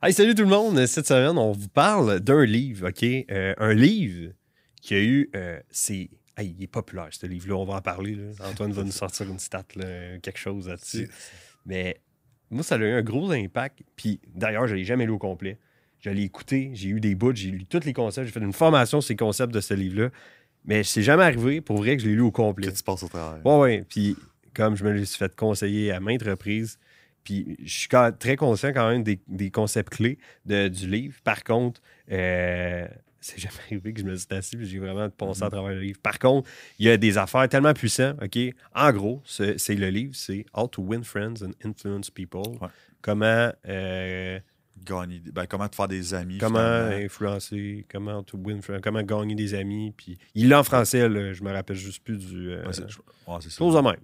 Hey, salut tout le monde. Cette semaine, on vous parle d'un livre, OK? Euh, un livre qui a eu. Euh, c'est. Hey, il est populaire, ce livre-là. On va en parler. là. Antoine va nous sortir une stat, là, quelque chose là-dessus. Mais moi, ça a eu un gros impact. Puis d'ailleurs, je ne l'ai jamais lu au complet. Je l'ai écouté, j'ai eu des bouts, j'ai lu tous les concepts, j'ai fait une formation sur les concepts de ce livre-là. Mais c'est jamais arrivé, pour vrai, que je l'ai lu au complet. Que tu passes au travers. Ouais, ouais. Puis comme je me l'ai fait conseiller à maintes reprises, puis je suis quand- très conscient quand même des, des concepts clés de- du livre. Par contre, euh, c'est jamais arrivé que je me suis assis et j'ai vraiment passé à travers le livre. Par contre, il y a des affaires tellement puissantes, OK? En gros, c'est le livre, c'est How to Win Friends and Influence People. Ouais. Comment, euh, Gagner, ben, comment te faire des amis. comment finalement. influencer, comment to win friends, comment gagner des amis. Puis il l'a en français, là, je me rappelle juste plus du... euh, Ouais, c'est ouais, ça. chose de même.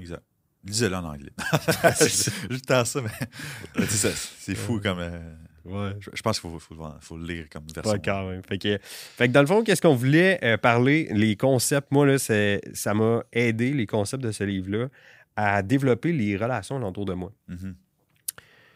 Exact. Lisez-le en anglais. Juste à ça, mais c'est fou comme. euh, Ouais. je, je pense qu'il faut, faut, le- faut le lire comme version. Ouais, quand même. Fait que, fait que dans le fond, qu'est-ce qu'on voulait euh, parler? Les concepts, moi, là, ça m'a aidé, les concepts de ce livre-là, à développer les relations autour de moi. Mhm.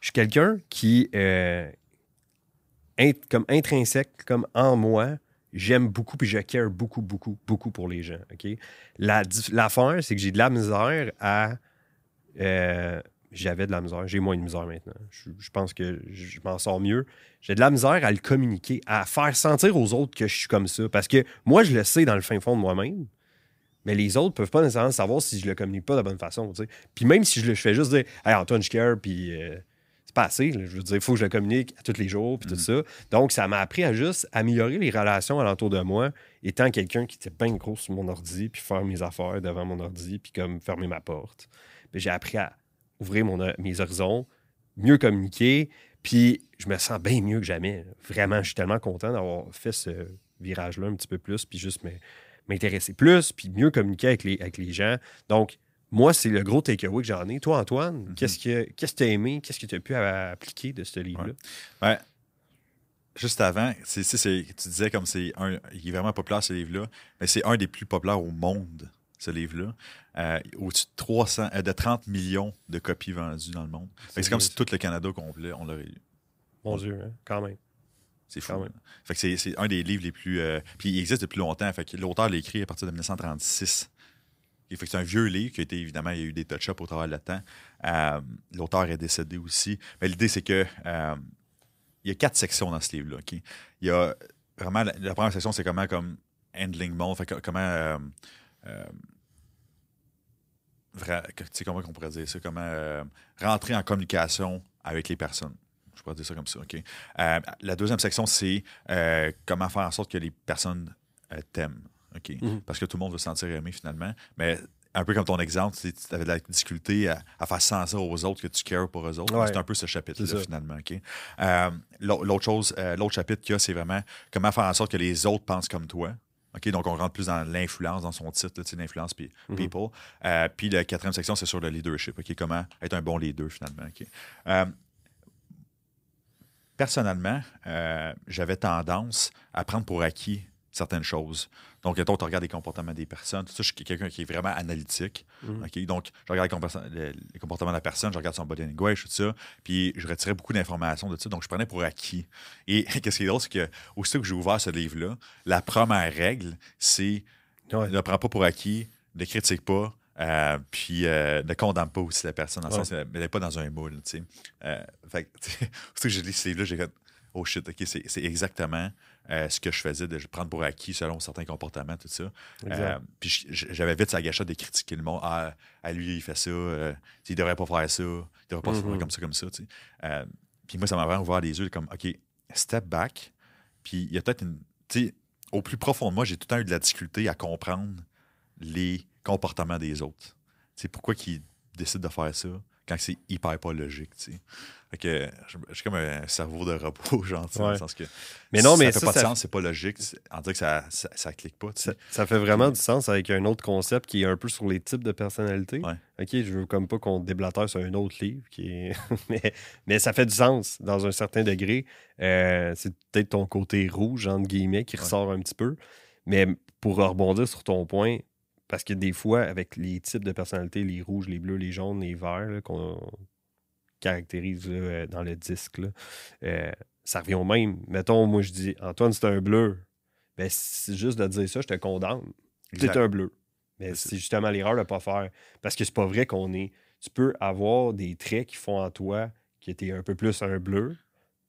Je suis quelqu'un qui, euh, int- comme intrinsèque, comme en moi, j'aime beaucoup puis je care beaucoup, beaucoup, beaucoup pour les gens. OK? La L'affaire, c'est que j'ai de la misère à. euh, J'avais de la misère. J'ai moins de misère maintenant. Je, pense que je, m'en sors mieux. J'ai de la misère à le communiquer, à faire sentir aux autres que je suis comme ça. Parce que moi, je le sais dans le fin fond de moi-même. Mais les autres peuvent pas nécessairement savoir si je le communique pas de la bonne façon. Puis même si je le fais juste dire Hey Antoine, je care, puis euh, pas assez. là. Je veux dire, il faut que je le communique à tous les jours, puis tout ça. Donc, ça m'a appris à juste améliorer les relations alentour de moi, étant quelqu'un qui était bien gros sur mon ordi, puis faire mes affaires devant mon ordi, puis comme fermer ma porte. J'ai appris à ouvrir mon, mes horizons, mieux communiquer, puis je me sens bien mieux que jamais. Vraiment, je suis tellement content d'avoir fait ce virage-là un petit peu plus, puis juste m'intéresser plus, puis mieux communiquer avec les, avec les gens. Donc, moi, c'est le gros takeaway que j'en ai. Toi, Antoine, Mhm. qu'est-ce que qu'est-ce que tu as aimé? Qu'est-ce que tu as pu appliquer de ce livre-là? Ouais. Juste avant, tu disais comme c'est un. Il est vraiment populaire ce livre-là, mais c'est un des plus populaires au monde, ce livre-là. Euh, au-dessus de 300, euh, de 30 millions de copies vendues dans le monde. C'est, comme si tout le Canada complet, on l'aurait lu. Mon Dieu, hein, quand même. C'est fou. Là. Fait que c'est, c'est un des livres les plus. euh, puis il existe depuis longtemps. Fait que l'auteur l'a écrit à partir de 1936. C'est un vieux livre qui a été, évidemment, il y a eu des touch-ups au travers du temps. Euh, l'auteur est décédé aussi. Mais l'idée, c'est que euh, il y a quatre sections dans ce livre-là. Il y a vraiment. La, première section, c'est comment comme handling monde, fait comment. euh, euh, comment on pourrait dire ça? Comment rentrer en communication avec les personnes. Je pourrais dire ça comme ça. OK? La deuxième section, c'est comment faire en sorte que les personnes t'aiment. OK? Mhm. Parce que tout le monde veut se sentir aimé finalement. Mais un peu comme ton exemple, tu avais de la difficulté à, à faire sentir aux autres que tu cares pour eux autres. Ouais. C'est un peu ce chapitre-là finalement. Euh, l'au- l'autre chose, euh, l'autre chapitre qu'il y a, c'est vraiment comment faire en sorte que les autres pensent comme toi. Donc, on rentre plus dans l'influence dans son titre, l'influence Mhm. people. Euh, puis la quatrième section, c'est sur le leadership. Comment être un bon leader finalement. Personnellement, j'avais tendance à prendre pour acquis certaines choses. Donc, mettons, tu regardes les comportements des personnes. Tout ça, je suis quelqu'un qui est vraiment analytique. Mhm. Donc, je regarde les, comportements- les- les comportements de la personne, je regarde son body language, tout ça. Puis, je retirais beaucoup d'informations de ça. Donc, je prenais pour acquis. Et qu'est-ce qui est drôle, c'est que aussitôt que j'ai ouvert ce livre-là, la première règle, c'est Ouais. ne prends pas pour acquis, ne critique pas, euh, puis euh, ne condamne pas aussi la personne, dans le Ouais. sens, elle n'est pas dans un moule, tu sais. Euh, fait que, aussitôt que j'ai lu ce livre-là, j'ai fait « Oh shit, OK, c'est exactement euh, ce que je faisais, de prendre pour acquis selon certains comportements, tout ça. Euh, puis j'avais vite sa gâchette de critiquer le monde. Ah, à lui, il fait ça, euh, il devrait pas faire ça, il devrait pas se faire Mhm. comme ça, comme ça, tu sais. Euh, puis moi, ça m'a vraiment ouvert les yeux, comme, OK, step back, puis il y a peut-être une... Tu sais, au plus profond de moi, j'ai tout le temps eu de la difficulté à comprendre les comportements des autres. C'est pourquoi ils décident de faire ça quand c'est hyper pas logique, tu sais. Fait que suis comme un cerveau de robot, genre, dans le sens que Mais non, ça mais fait ça, pas de sens, c'est pas logique. On dirait que ça, ça, ça clique pas, tu sais. Ça, ça fait vraiment du sens avec un autre concept qui est un peu sur les types de personnalités. Ouais. OK, je veux comme pas qu'on déblatère sur un autre livre, qui est... mais, mais ça fait du sens dans un certain degré. Euh, c'est peut-être ton côté rouge, entre guillemets, qui Ouais. ressort un petit peu. Mais pour rebondir sur ton point, parce que des fois, avec les types de personnalités, les rouges, les bleus, les jaunes, les verts, qu'on caractérise là, euh, dans le disque. là. Euh, ça revient au même. Mettons, moi, je dis Antoine, c'est un bleu. Ben, c'est juste de dire ça, je te condamne. C'est un bleu. Mais C'est- justement l'erreur de ne pas faire. Parce que c'est pas vrai qu'on est. Tu peux avoir des traits qui font en toi qui étaient un peu plus un bleu.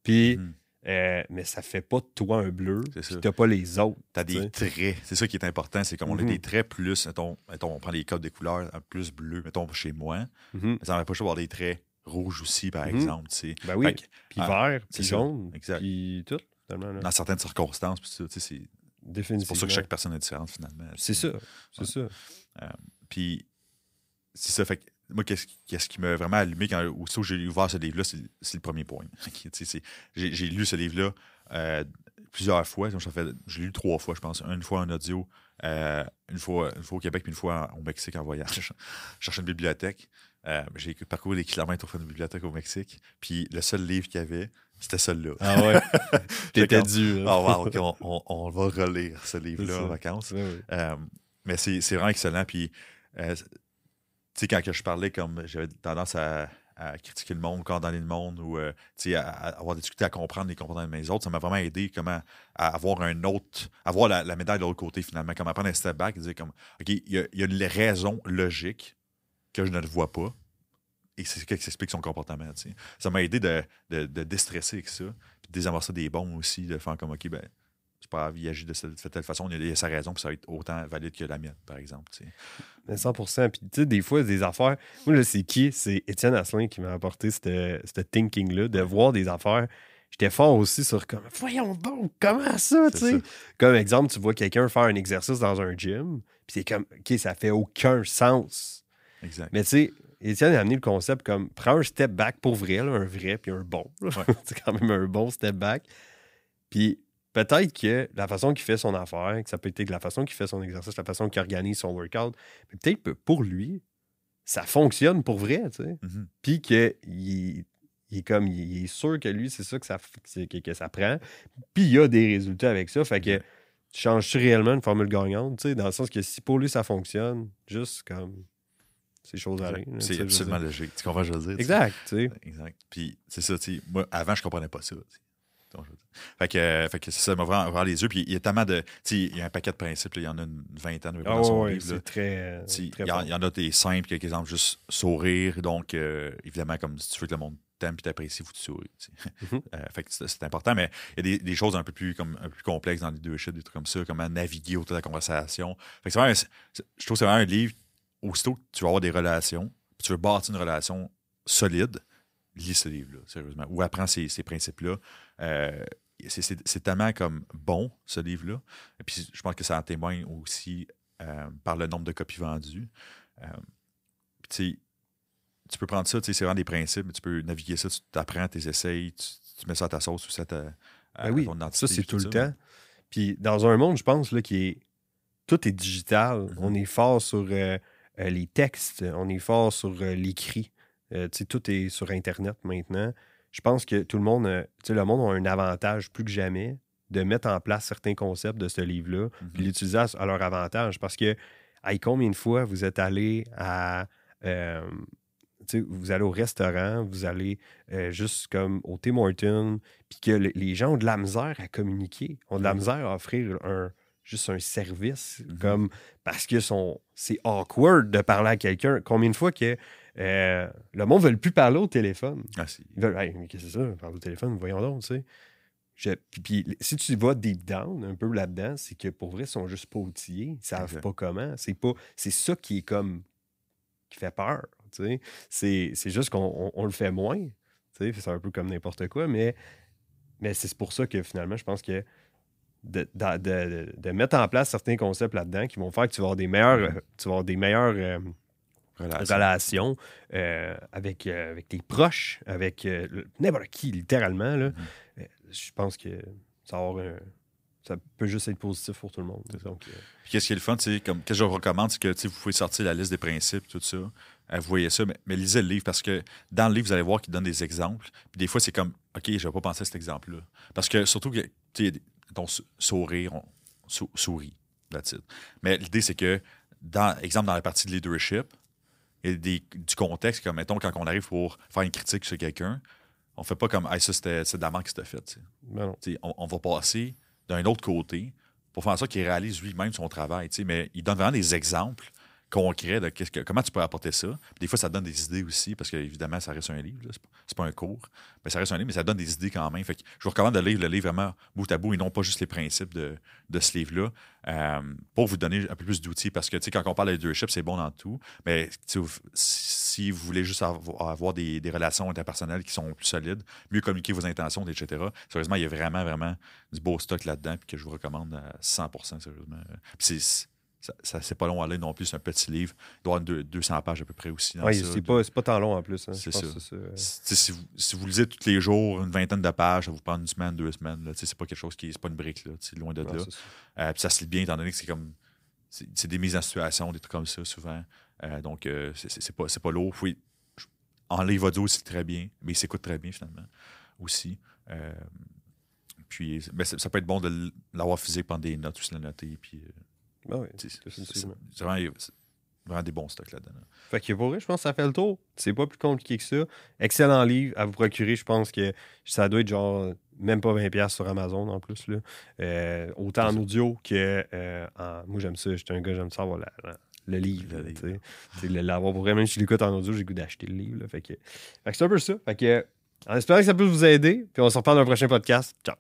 Puis, Mhm. Euh, mais ça fait pas de toi un bleu. Ça. t'as pas les autres. Tu des sais. traits. C'est ça qui est important. C'est comme on a Mhm. des traits plus. Mettons, mettons, on prend les codes de couleurs plus bleu, mettons chez moi. Mhm. Mais ça va pas avoir des traits rouges aussi, par Mhm. exemple. tu. Ben oui. Que Puis Ah, vert, puis jaune, Exact. puis tout. dans certaines circonstances, tu c'est pour ça que chaque personne est différente, finalement. C'est ça. C'est ça. Puis, c'est ça. Fait que moi, qu'est-ce qui, qu'est-ce qui m'a vraiment allumé quand aussitôt j'ai ouvert ce livre-là, c'est, c'est le premier point. J'ai, j'ai lu ce livre-là euh, plusieurs fois. J'ai lu trois fois, je pense. Une fois en audio, euh, une, fois, une fois au Québec, puis une fois en- au Mexique en voyage. Je cherchais une bibliothèque. Euh, j'ai parcouru des kilomètres pour faire une bibliothèque au Mexique. Puis le seul livre qu'il y avait, c'était celui-là. Ah ouais? T'étais dû. là. Ah, wow, ok, on, on- on va relire ce livre-là en vacances. Mais c'est c'est vraiment excellent. Puis, sais, quand que je parlais, comme j'avais tendance à, critiquer le monde, condamner le monde, ou euh, à, à avoir discuté, à comprendre les comportements des autres, ça m'a vraiment aidé comment à avoir un autre, avoir la, médaille de l'autre côté finalement, comme à prendre un step back et dire comme, OK, il y, y a une raison logique que je ne le vois pas. Et c'est ce qui explique son comportement. Ça m'a aidé de, de, de déstresser avec ça, puis de désamorcer des bons aussi, de faire comme, OK, ben, grave, il agit de, cette, de telle façon, il il a sa raison, puis ça va être autant valide que la mienne, par exemple. tu sais. Mais 100 Puis, tu sais, des fois, des affaires. Moi, là, c'est qui C'est Étienne Asselin qui m'a apporté ce thinking-là, de voir des affaires. J'étais fort aussi sur comme, voyons donc, comment ça, tu sais? Comme exemple, tu vois quelqu'un faire un exercice dans un gym, puis c'est comme, OK, ça fait aucun sens. Exact. Mais tu sais, Étienne a amené le concept comme, prends un step back pour vrai, là, un vrai, puis un bon. Ouais. c'est quand même un bon step back. Puis peut-être que la façon qu'il fait son affaire, que ça peut être que la façon qu'il fait son exercice, la façon qu'il organise son workout, mais peut-être que pour lui, ça fonctionne pour vrai, tu sais. Mhm. Puis qu'il il est comme, il est sûr que lui, c'est ça que ça, que, que ça prend. Puis il y a des résultats avec ça. Fait que tu changes-tu réellement une formule gagnante, tu sais, dans le sens que si pour lui ça fonctionne, juste comme ces choses sais, C'est absolument logique. Tu comprends ce que je veux dire? Exact, tu sais. Exact. Puis c'est ça, tu sais, moi, avant, je comprenais pas ça. tu Fait que, euh, fait que ça, m'a vraiment ouvert les yeux. Puis il y a tellement de. Il y a un paquet de principes, là, il y en a une vingtaine Ah c'est très, très Il y, en- fort. il y en a des simples, quelques exemples, juste sourire. Donc, euh, évidemment, comme si tu veux que le monde t'aime et t'apprécie, il faut que tu souris. Mhm. Euh, fait que c'est important, mais il y a des, des choses un peu plus, comme, un peu plus complexes dans les leadership, des trucs comme ça, comment naviguer autour de la conversation. Fait que c'est vraiment je trouve que c'est vraiment un livre, aussitôt que tu vas avoir des relations, puis tu veux bâtir une relation solide, lis ce livre-là, sérieusement. Ou apprends ces, ces principes-là. Euh, c'est- tellement comme bon, ce livre-là. Et puis, je pense que ça en témoigne aussi euh, par le nombre de copies vendues. Euh, tu peux prendre ça, tu sais, c'est vraiment des principes, mais tu peux naviguer ça, tu t'apprends, tu essayes, tu, tu mets ça à ta sauce ou ça à, ta- à Ben oui, ton identité. ça, c'est tout le temps. Puis dans un monde, je pense, là, qui est. Tout est digital. Mhm. On est fort sur euh, les textes, on est fort sur euh, l'écrit. Tu sais, tout est sur Internet maintenant. Je pense que tout le monde, euh, tu sais, le monde a un avantage plus que jamais de mettre en place certains concepts de ce livre-là, puis l'utiliser à, leur avantage. Parce que, hey, combien de fois vous êtes allé à. euh, tu sais, vous allez au restaurant, vous allez euh, juste comme au Tim Hortons, puis que le- les gens ont de la misère à communiquer, ont de la Mhm. misère à offrir un, juste un service, Mhm. comme parce que c'est awkward de parler à quelqu'un. Combien de fois que euh, le monde ne veut plus parler au téléphone? Ah, c'est- Ils veulent, Hey, mais qu'est-ce que c'est ça? Parler au téléphone, voyons donc, tu sais. Je- puis, puis si tu vas deep down un peu là-dedans, c'est que pour vrai, ils sont juste pas outillés. Ils savent pas comment. C'est pas. C'est ça qui est comme. qui fait peur. tu sais. C'est c'est juste qu'on on- on le fait moins. tu sais. C'est un peu comme n'importe quoi, mais, mais c'est pour ça que finalement, je pense que de, de- de- de mettre en place certains concepts là-dedans qui vont faire que tu vas avoir des meilleurs, euh, tu vas avoir des meilleures euh, relation. euh, avec, euh, avec tes proches, avec euh, n'importe qui, littéralement. Là. Mhm. Je pense que ça, avoir un- ça peut juste être positif pour tout le monde. Qu'est-ce qui est le fun, comme, qu'est-ce que je recommande, c'est que vous pouvez sortir la liste des principes, tout ça. Vous voyez ça, mais, mais lisez le livre parce que dans le livre, vous allez voir qu'il donne des exemples. Puis des fois, c'est comme, OK, je vais pas penser à cet exemple-là. Parce que surtout que, ton sou- sourire, on sou- sourit, that's it. Mais l'idée, c'est que, dans, exemple, dans la partie de leadership, des- du contexte, comme mettons, quand on arrive pour faire une critique sur quelqu'un, on fait pas comme, hey, ça, c'était c'est de la merde que c'était fait. Ben on, on va passer d'un autre côté pour faire en sorte qu'il réalise lui-même son travail. Mais il donne vraiment des exemples concrets de que- comment tu peux apporter ça. Des fois, ça donne des idées aussi, parce qu'évidemment, ça reste un livre. C'est pas, pas un cours. Mais ça reste un livre, mais ça donne des idées quand même. Fait que je vous recommande de lire le livre vraiment bout à bout et non pas juste les principes de, ce livre-là euh, pour vous donner un peu plus d'outils. Parce que quand on parle de leadership, c'est bon dans tout. Mais si vous voulez juste avoir, des, relations interpersonnelles qui sont plus solides, mieux communiquer vos intentions, etc. Sérieusement, il y a vraiment, vraiment du beau stock là-dedans que je vous recommande à 100 sérieusement. Ça, ça- c'est pas long à lire non plus, c'est un petit livre. Il doit y avoir deux- 200 pages à peu près aussi. ça. c'est pas, c'est pas tant long en plus. hein. C'est ça. ça. Si, vous, si vous lisez tous les jours une vingtaine de pages, ça vous prend une semaine, deux semaines. C'est pas quelque chose qui. C'est pas une brique, là, loin de Non, là. ça. Euh, puis ça se lit bien, étant donné que c'est comme. C'est des mises en situation, des trucs comme ça, souvent. Euh, donc, euh, c'est- pas, c'est pas lourd. Oui, en livre audio, c'est très bien, mais il s'écoute très bien, finalement, aussi. Euh, puis, ben, ça, peut être bon de l'avoir physique, prendre des notes, aussi le noter. Puis, Ben oui, c'est- vraiment, vraiment des bons stocks là-dedans. là. Fait que pour vrai, je pense que ça fait le tour. C'est pas plus compliqué que ça. Excellent livre à vous procurer. Je pense que ça doit être genre même pas 20$ sur Amazon en plus. Là. Euh, autant en audio que euh, en- Moi, j'aime ça. J'étais un gars, j'aime ça avoir la- la- le livre. Le livre. le- L'avoir pour vrai. Même si je l'écoute en audio, j'ai le goût d'acheter le livre. là. Fait que, fait que c'est un peu ça. Fait que, en espérant que ça peut vous aider. Puis on se reparle dans un prochain podcast. Ciao.